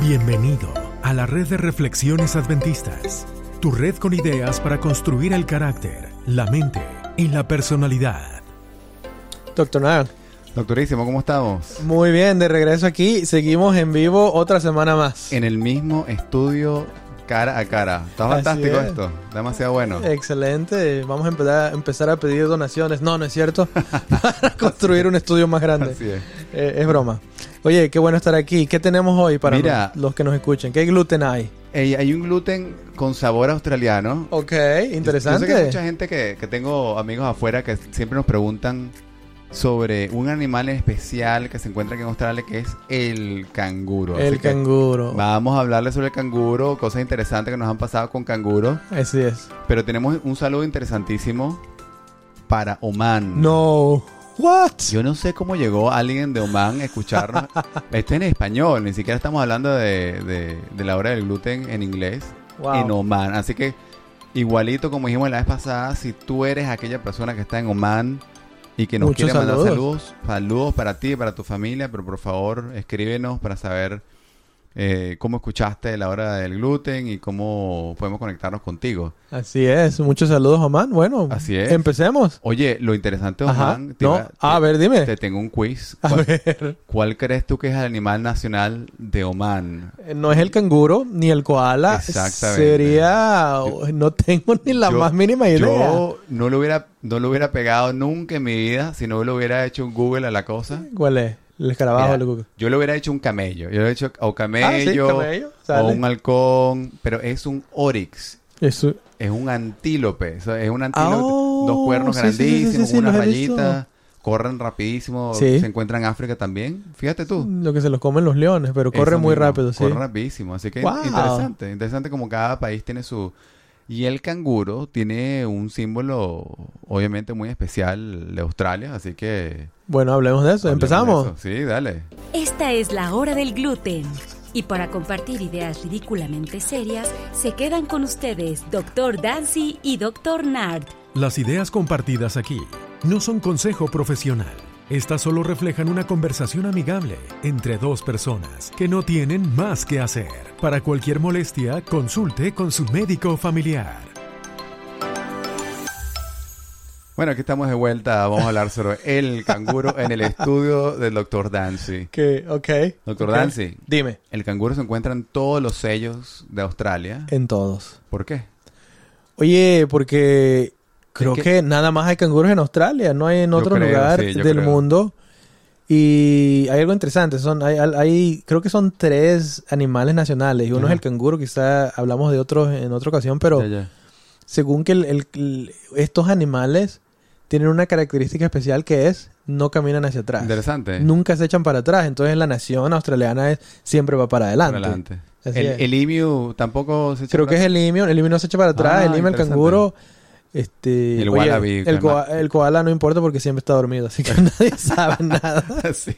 Bienvenido a la red de reflexiones adventistas, tu red con ideas para construir el carácter, la mente y la personalidad. Doctor Nard. Doctorísimo, ¿cómo estamos? Muy bien, de regreso aquí. Seguimos en vivo otra semana más. En el mismo estudio cara a cara. Está fantástico es. esto. Demasiado bueno. Excelente. Vamos a empezar, empezar a pedir donaciones. No, no es cierto. para construir un estudio más grande. Así es. Eh, es broma. Oye, qué bueno estar aquí. ¿Qué tenemos hoy para Mira. los que nos escuchen? ¿Qué gluten hay? Ey, hay un gluten con sabor australiano. Ok, Yo sé que interesante. hay mucha gente que, que tengo amigos afuera que siempre nos preguntan sobre un animal especial que se encuentra aquí en Australia que es el canguro. El canguro. Vamos a hablarle sobre el canguro, cosas interesantes que nos han pasado con canguro. Así es. Pero tenemos un saludo interesantísimo para Oman. No. What? Yo no sé cómo llegó alguien de Oman a escucharnos. Esto en español, ni siquiera estamos hablando de, de- de la hora del gluten en inglés. Wow. En Oman. Así que, igualito como dijimos la vez pasada, si tú eres aquella persona que está en Oman y que nos Muchos quiere mandar saludos. saludos, saludos para ti y para tu familia, pero por favor escríbenos para saber eh, cómo escuchaste la hora del gluten y cómo podemos conectarnos contigo. Así es. Muchos saludos, Oman. Bueno, Así es. empecemos. Oye, lo interesante. Oman, No. iba- A te- ver, dime. te tengo un quiz. A ¿Cuál, ver. cuál crees tú que es el animal nacional de Oman? Eh, No es el canguro ni el koala. Exactamente. Sería. No tengo ni la Yo- más mínima idea. Yo no lo hubiera, no lo hubiera pegado nunca en mi vida si no lo hubiera hecho un Google a la cosa. ¿Cuál es? El escarabajo Mira, Google. yo lo hubiera hecho un camello. Yo lo he hecho o Ah, camello, sí, camello, o un halcón, pero es un oryx. Eso. Es un antílope. es un antílope. Oh, dos cuernos sí, grandísimos, sí, unas rayitas. Corren rapidísimo. Se encuentran en África también. Fíjate tú. Lo que se los comen los leones, pero corre Eso muy mismo, rápido, sí. Corre rapidísimo. Así que Wow. interesante. Interesante como cada país tiene su... Y el canguro tiene un símbolo obviamente muy especial de Australia. Así que... Bueno, hablemos de eso. hablemos Empezamos. de eso. Sí, dale. Esta es la hora del gluten. Y para compartir ideas ridículamente serias, se quedan con ustedes Dr. Dancy y Dr. Nard. Las ideas compartidas aquí no son consejo profesional. Estas solo reflejan una conversación amigable entre dos personas que no tienen más que hacer. Para cualquier molestia, consulte con su médico familiar. Bueno, aquí estamos de vuelta. Vamos a hablar sobre el canguro en el estudio del Dr. Dancy. Que, ok. Doctor. Dancy. Dime. El canguro se encuentra en todos los sellos de Australia. En todos. ¿Por qué? Oye, porque creo que- que... nada más hay canguros en Australia, no hay en otro creo, lugar sí, del creo. mundo. Y hay algo interesante, son hay, hay- creo que son tres animales nacionales y uno es el canguro, quizá hablamos de otros en otra ocasión, pero según que el- estos animales tienen una característica especial que es no caminan hacia atrás. Interesante. Nunca se echan para atrás, entonces la nación australiana es, siempre va para adelante. El, el tampoco se echa Creo que es el limio, el limio no se echa para atrás, Ah, el limio, el canguro, este... El oye, wallaby, el, koala no importa porque siempre está dormido, así que nadie sabe nada. sí.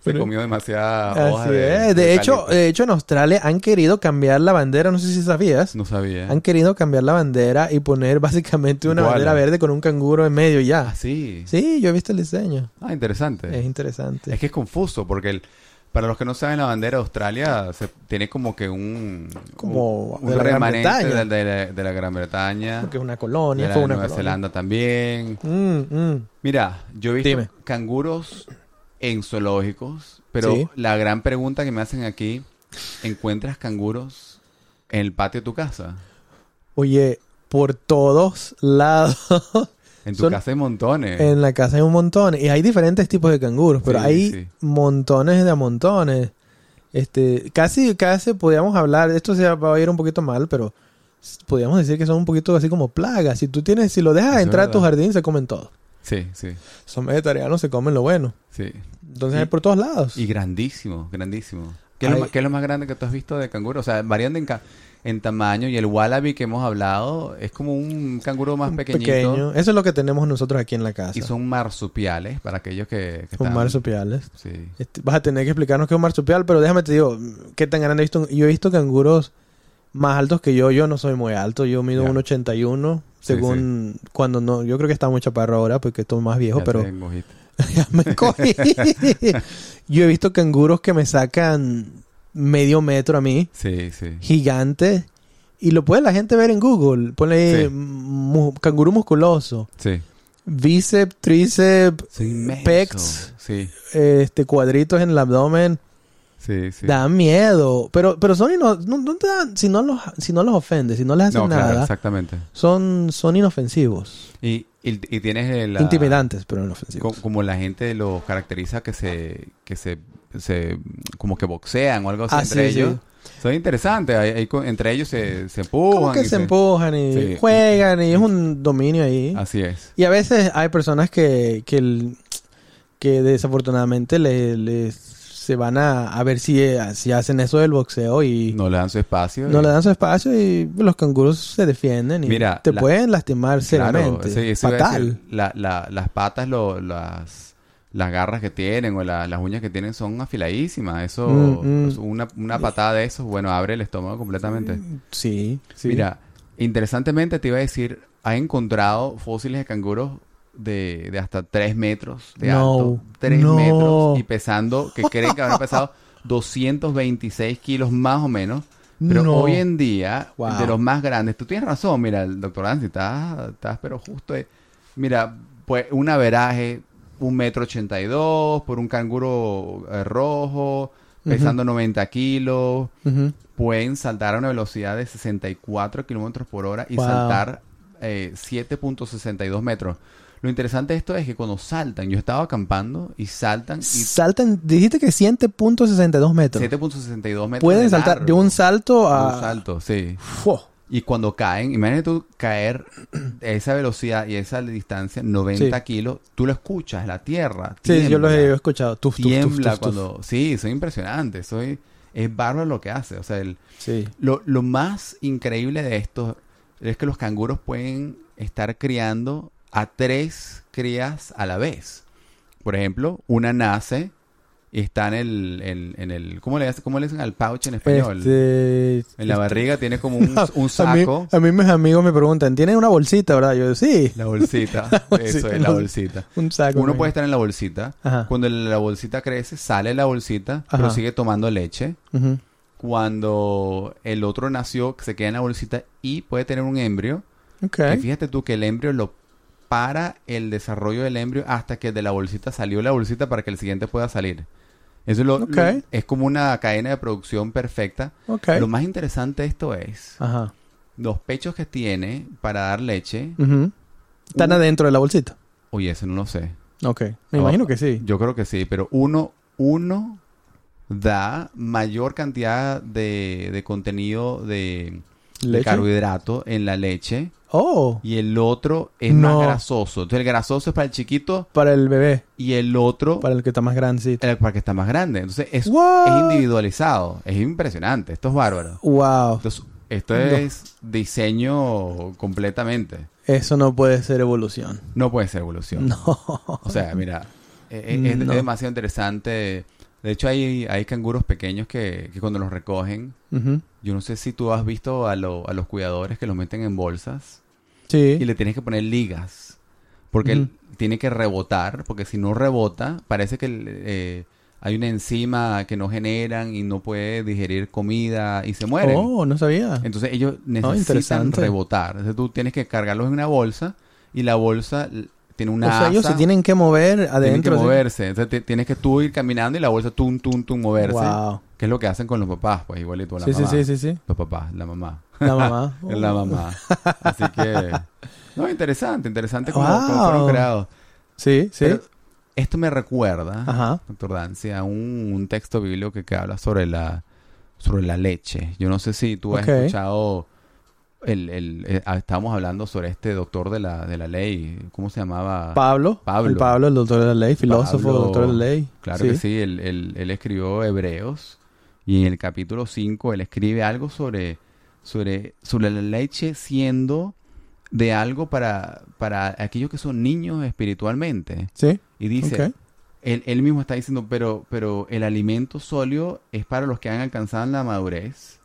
Se Pero- comió demasiada hoja Así de, es. De hecho, de hecho, en Australia han querido cambiar la bandera, no sé si sabías. no sabía. Han querido cambiar la bandera y poner básicamente una Koala. bandera verde con un canguro en medio ya. Ah, sí. Sí, yo he visto el diseño. Ah, interesante. Es interesante. Es que es confuso porque el, para los que no saben la bandera de Australia se, tiene como que un Como un, de remanente de, de la, de la Gran Bretaña, Porque es una de colonia, la fue una Nueva colonia. Zelanda también. Mm, mm. Mira, yo he visto Dime. canguros en zoológicos, pero Sí. la gran pregunta que me hacen aquí, ¿encuentras canguros en el patio de tu casa? Oye, por todos lados En tu Son- casa hay montones. en la casa hay un montón. Y hay diferentes tipos de canguros, pero Sí, hay sí. montones de a montones. Este, casi, casi podríamos hablar, esto se va a ir un poquito mal, pero podríamos decir que son un poquito así como plagas. Si tú tienes, si lo dejas Eso entrar a tu jardín, se comen todo. Sí, sí, Son vegetarianos, se comen lo bueno. sí. Entonces Y- hay por todos lados. Y grandísimo, grandísimo. ¿Qué es, lo más, qué es lo más grande que tú has visto de canguro? O sea, varían en, ca- en tamaño y el wallaby que hemos hablado es como un canguro más pequeñito. Pequeño. Eso es lo que tenemos nosotros aquí en la casa. Y son marsupiales para aquellos que, que Son están- marsupiales. Sí. Este, vas a tener que explicarnos qué es un marsupial, pero déjame te digo, qué tan grande he visto. Yo he visto canguros más altos que yo. Yo no soy muy alto, yo mido Ya. 1,81. Sí, Según cuando no, yo creo que está muy chaparro ahora porque estoy más viejo, Ya pero te. ya me cogí. yo he visto canguros que me sacan medio metro a mí, Sí, sí. gigante. Y lo puede la gente ver en Google. Ponle Sí. mu- canguro musculoso. Sí. Bíceps, tríceps, pecs, Sí, este, cuadritos en el abdomen. sí, sí. Da miedo. Pero, pero son no, no te dan- si no los, si no los ofendes, si no les haces No, claro, nada, exactamente. son, son inofensivos. Y, y, y tienes. Intimidantes, pero inofensivos. co- como la gente los caracteriza que se... Que se, se como que boxean o algo así Ah, entre sí, sí. ellos. Son interesantes. Hay- entre ellos se, se empujan. Como que y se empujan y Sí. juegan y es un dominio ahí. Así es. Y a veces hay personas que, que, el- que desafortunadamente le, le- se van a, a ver si, si hacen eso del boxeo y no, No le dan su espacio. le y- dan su espacio y los canguros se defienden y Mira, te la- pueden lastimar seriamente. Fatal. La- la- las patas, lo- las, las garras que tienen o la- las uñas que tienen son afiladísimas. Eso, Mm, mm. una, una patada de esos, bueno, abre el estómago completamente. Sí, sí. Mira, interesantemente te iba a decir, ha encontrado fósiles de canguros de, de hasta 3 metros de No, alto. 3 no. metros y pesando, que creen que habrán pesado 226 kilos más o menos. Pero No. hoy en día, Wow. de los más grandes, tú tienes razón, mira, el doctor Nancy, estás, estás pero justo, ahí. mira, pues un averaje, un metro ochenta y dos, por un canguro eh, rojo, pesando 90 kilos, pueden saltar a una velocidad de 64 kilómetros por hora y Wow. saltar eh, 7.62 metros. Lo interesante de esto es que cuando saltan, yo estaba acampando y saltan y Saltan, dijiste que 7.62 metros. 7.62 metros. Pueden de saltar de un salto De a... un salto, sí. Y cuando caen, imagínate tú caer a esa velocidad y a esa distancia, 90 Sí. kilos, tú lo escuchas, la tierra. Sí, yo los he escuchado. Tuf, Tiembla tuf. cuando... Sí, soy impresionante. Soy... Es bárbaro lo que hace. O sea, el, Sí. lo, lo más increíble de esto es que los canguros pueden estar criando a tres crías a la vez. Por ejemplo, una nace y está en el... En, en el ¿cómo, le, ¿Cómo le dicen al pouch en español? Este, En la barriga tiene como un, un A mí, saco. a mí mis amigos me preguntan, ¿tiene una bolsita, verdad? Yo, sí, La bolsita. bolsita, Eso es, la bolsita. un saco. Uno puede estar en la bolsita. Ajá. Cuando la bolsita crece, sale la bolsita, pero sigue tomando leche. Ujú. Cuando el otro nació, se queda en la bolsita y puede tener un embrio. Ok. Que fíjate tú que el embrio lo para el desarrollo del embrio hasta que de la bolsita salió la bolsita para que el siguiente pueda salir. Eso es, lo, es como una cadena de producción perfecta. Lo más interesante de esto es Ajá. los pechos que tiene para dar leche. Están adentro de la bolsita. Oye, eso no lo sé. Ok. Me imagino que sí. Yo creo que sí, pero uno, uno da mayor cantidad de, de contenido de, de ¿Leche? carbohidrato en la leche Oh, y el otro es No. más grasoso. Entonces el grasoso es para el chiquito para el bebé, y el otro para el que está más grandecito. el para que está más grande. Entonces es, individualizado. Es impresionante. Esto es bárbaro. Wow. Entonces, esto No. es diseño completamente. Eso no puede ser evolución. No puede ser evolución. No. O sea, mira, es, No. es demasiado interesante. De hecho, hay, hay canguros pequeños que, que cuando los recogen, yo no sé si tú has visto a, lo- a los cuidadores que los meten en bolsas Sí. y le tienes que poner ligas. Porque él tiene que rebotar, porque si no rebota, parece que eh, hay una enzima que no generan y no puede digerir comida y se mueren. Oh, no sabía. Entonces ellos necesitan interesante. rebotar. Entonces tú tienes que cargarlos en una bolsa y la bolsa tiene una o sea, ellos se asa. tienen que mover Tienen que adentro. ¿sí? moverse. Entonces ti- tienes que tú ir caminando y la bolsa tum, tum, tum, moverse. Wow. Que es lo que hacen con los papás, pues igualito la Sí, sí, mamá. sí, sí, sí. Los papás, la mamá. La mamá. La mamá. Así que... No, interesante, interesante cómo, Wow. cómo fueron creados. Sí, sí. Pero esto me recuerda, Ajá. doctor Dancy, a un, un texto bíblico que, que habla sobre la, sobre la leche. Yo no sé si tú has escuchado... El, el, eh, ah, estábamos hablando sobre este doctor de la, de la ley. ¿Cómo se llamaba? Pablo. Pablo. El Pablo, el doctor de la ley, filósofo, Pablo, doctor de la ley. Claro que sí, él, él- él escribió Hebreos y en el capítulo 5 él escribe algo sobre, sobre, sobre la leche siendo de algo para, para aquellos que son niños espiritualmente. Sí. Y dice, él, él mismo está diciendo, pero, pero el alimento sólido es para los que han alcanzado la madurez,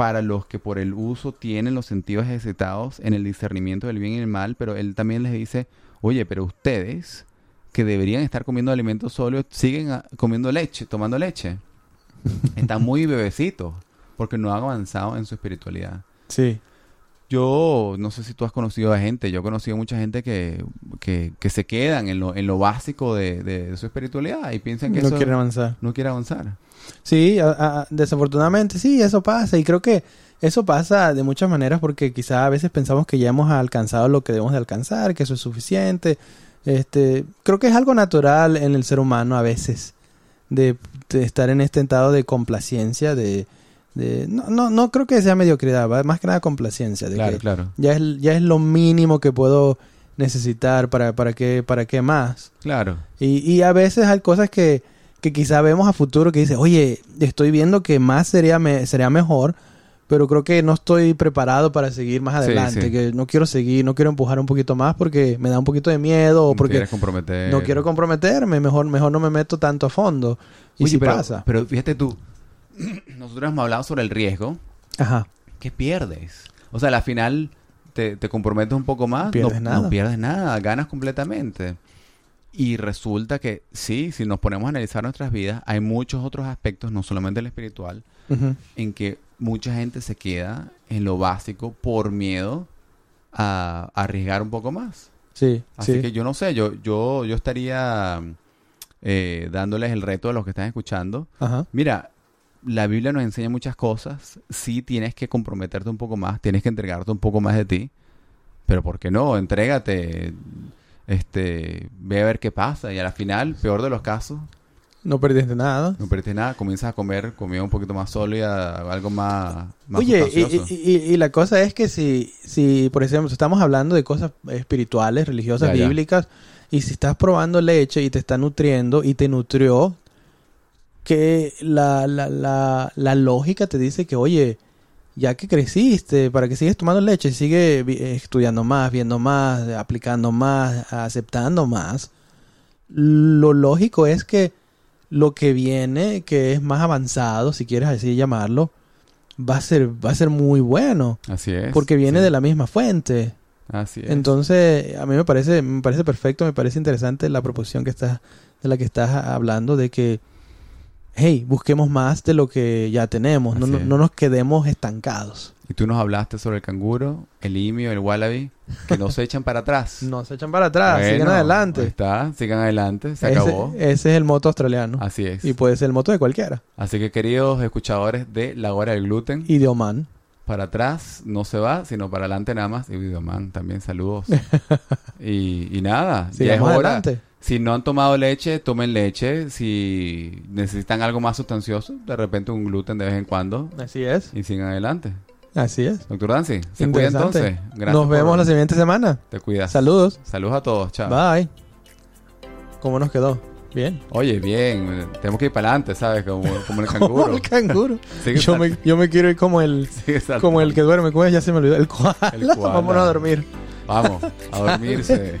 para los que por el uso tienen los sentidos ejercitados en el discernimiento del bien y el mal, pero él también les dice, oye, pero ustedes que deberían estar comiendo alimentos sólidos, siguen ah, comiendo leche, tomando leche. están muy bebecitos porque no han avanzado en su espiritualidad. Sí. Yo no sé si tú has conocido a gente, yo he conocido mucha gente que, que, que se quedan en lo, en lo básico de, de su espiritualidad y piensan que No eso quieren avanzar. no quiere avanzar. Sí, a- a- desafortunadamente sí, eso pasa. Y creo que eso pasa de muchas maneras porque quizá a veces pensamos que ya hemos alcanzado lo que debemos de alcanzar, que eso es suficiente. Este, creo que es algo natural en el ser humano a veces de, de estar en este estado de complacencia, de, de no, no, no creo que sea mediocridad, ¿va? más que nada complacencia, de Claro, que claro. ya es, ya es lo mínimo que puedo necesitar para, para qué, para qué más. Claro. Y, y a veces hay cosas que, que quizá vemos a futuro que dice, oye, estoy viendo que más sería, me, sería mejor, pero creo que no estoy preparado para seguir más adelante, sí. que no quiero seguir, no quiero empujar un poquito más porque me da un poquito de miedo o porque no quiero comprometerme, mejor, mejor no me meto tanto a fondo. Y si pero, pasa. pero fíjate tú, nosotros hemos hablado sobre el riesgo. Ajá. ¿Qué pierdes? O sea, al final te, te comprometes un poco más. Pierdes no, nada. no pierdes nada, ganas completamente. Y resulta que sí, si nos ponemos a analizar nuestras vidas, hay muchos otros aspectos, no solamente el espiritual, en que mucha gente se queda en lo básico por miedo a, a arriesgar un poco más. Sí, Así sí. que yo no sé, yo, yo, yo estaría eh, dándoles el reto a los que están escuchando. Ajá. Mira, la Biblia nos enseña muchas cosas. Sí tienes que comprometerte un poco más, tienes que entregarte un poco más de ti. Pero ¿por qué no? Entrégate, este, ve a ver qué pasa. Y a la final, peor de los casos, No perdiste nada. no perdiste nada, comienzas a comer comida un poquito más sólida, algo más, más Oye, y, y- y- y la cosa es que si, si, por ejemplo, estamos hablando de cosas espirituales, religiosas, Ya, ya. bíblicas, y si estás probando leche y te está nutriendo y te nutrió, que la, la, la, la lógica te dice que, oye, ya que creciste, para que sigues tomando leche, sigue estudiando más, viendo más, aplicando más, aceptando más. Lo lógico es que lo que viene, que es más avanzado, si quieres así llamarlo, va a ser, va a ser muy bueno. Así es. Porque viene sí. de la misma fuente. Así es. Entonces, a mí me parece, me parece perfecto, me parece interesante la proposición que estás, de la que estás hablando, de que, hey, busquemos más de lo que ya tenemos, no, no, no nos quedemos estancados. Y tú nos hablaste sobre el canguro, el imio, el wallaby, que no se echan para atrás. No se echan para atrás, sigan Bueno, ahí adelante. está, sigan adelante, se Ese, acabó. ese es el moto australiano. Así es. Y puede ser el moto de cualquiera. Así que queridos escuchadores de La Hora del Gluten, Y de Oman. para atrás no se va, sino para adelante nada más. Y Videoman también saludos. y, y nada, ya es hora. adelante. Si no han tomado leche, tomen leche. Si necesitan algo más sustancioso, de repente un gluten de vez en cuando. Así es. Y sigan adelante. Así es. Doctor Dancy, se cuida entonces. Gracias Nos por- vemos la siguiente semana. Te cuidas. Saludos. Saludos a todos. Chao. Bye. ¿Cómo nos quedó? Bien. Oye, bien. Tenemos que ir para adelante, ¿sabes? Como, como el Como canguro. el canguro. Yo me, yo me quiero ir como el, como el que duerme. ¿Cómo es? Ya se me olvidó. El koala. El koala. Vámonos a dormir. Vamos, a dormirse.